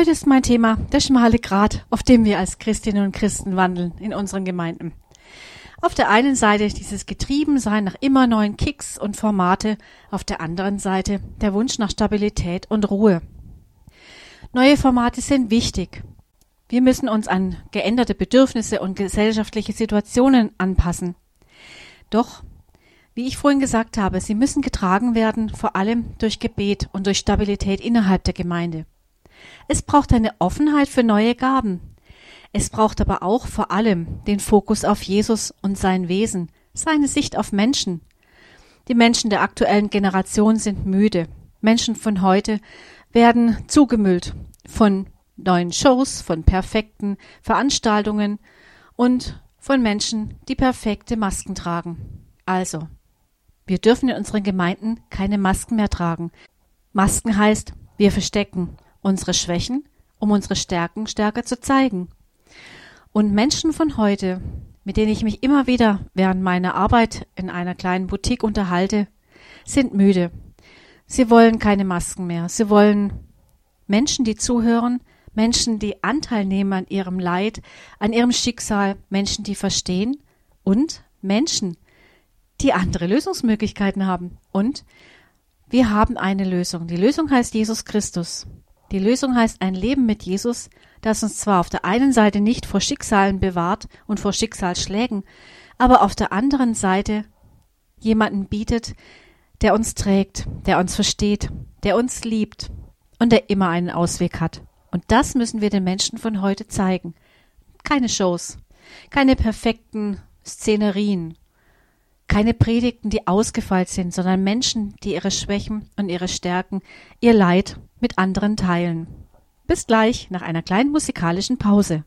Heute ist mein Thema der schmale Grat, auf dem wir als Christinnen und Christen wandeln in unseren Gemeinden. Auf der einen Seite dieses Getriebensein nach immer neuen Kicks und Formate, auf der anderen Seite der Wunsch nach Stabilität und Ruhe. Neue Formate sind wichtig. Wir müssen uns an geänderte Bedürfnisse und gesellschaftliche Situationen anpassen. Doch, wie ich vorhin gesagt habe, sie müssen getragen werden, vor allem durch Gebet und durch Stabilität innerhalb der Gemeinde. Es braucht eine Offenheit für neue Gaben. Es braucht aber auch vor allem den Fokus auf Jesus und sein Wesen, seine Sicht auf Menschen. Die Menschen der aktuellen Generation sind müde. Menschen von heute werden zugemüllt von neuen Shows, von perfekten Veranstaltungen und von Menschen, die perfekte Masken tragen. Also, wir dürfen in unseren Gemeinden keine Masken mehr tragen. Masken heißt, wir verstecken unsere Schwächen, um unsere Stärken stärker zu zeigen. Und Menschen von heute, mit denen ich mich immer wieder während meiner Arbeit in einer kleinen Boutique unterhalte, sind müde. Sie wollen keine Masken mehr. Sie wollen Menschen, die zuhören, Menschen, die Anteil nehmen an ihrem Leid, an ihrem Schicksal, Menschen, die verstehen und Menschen, die andere Lösungsmöglichkeiten haben. Und wir haben eine Lösung. Die Lösung heißt Jesus Christus. Die Lösung heißt ein Leben mit Jesus, das uns zwar auf der einen Seite nicht vor Schicksalen bewahrt und vor Schicksalsschlägen, aber auf der anderen Seite jemanden bietet, der uns trägt, der uns versteht, der uns liebt und der immer einen Ausweg hat. Und das müssen wir den Menschen von heute zeigen. Keine Shows, keine perfekten Szenerien, keine Predigten, die ausgefeilt sind, sondern Menschen, die ihre Schwächen und ihre Stärken, ihr Leid mit anderen teilen. Bis gleich nach einer kleinen musikalischen Pause.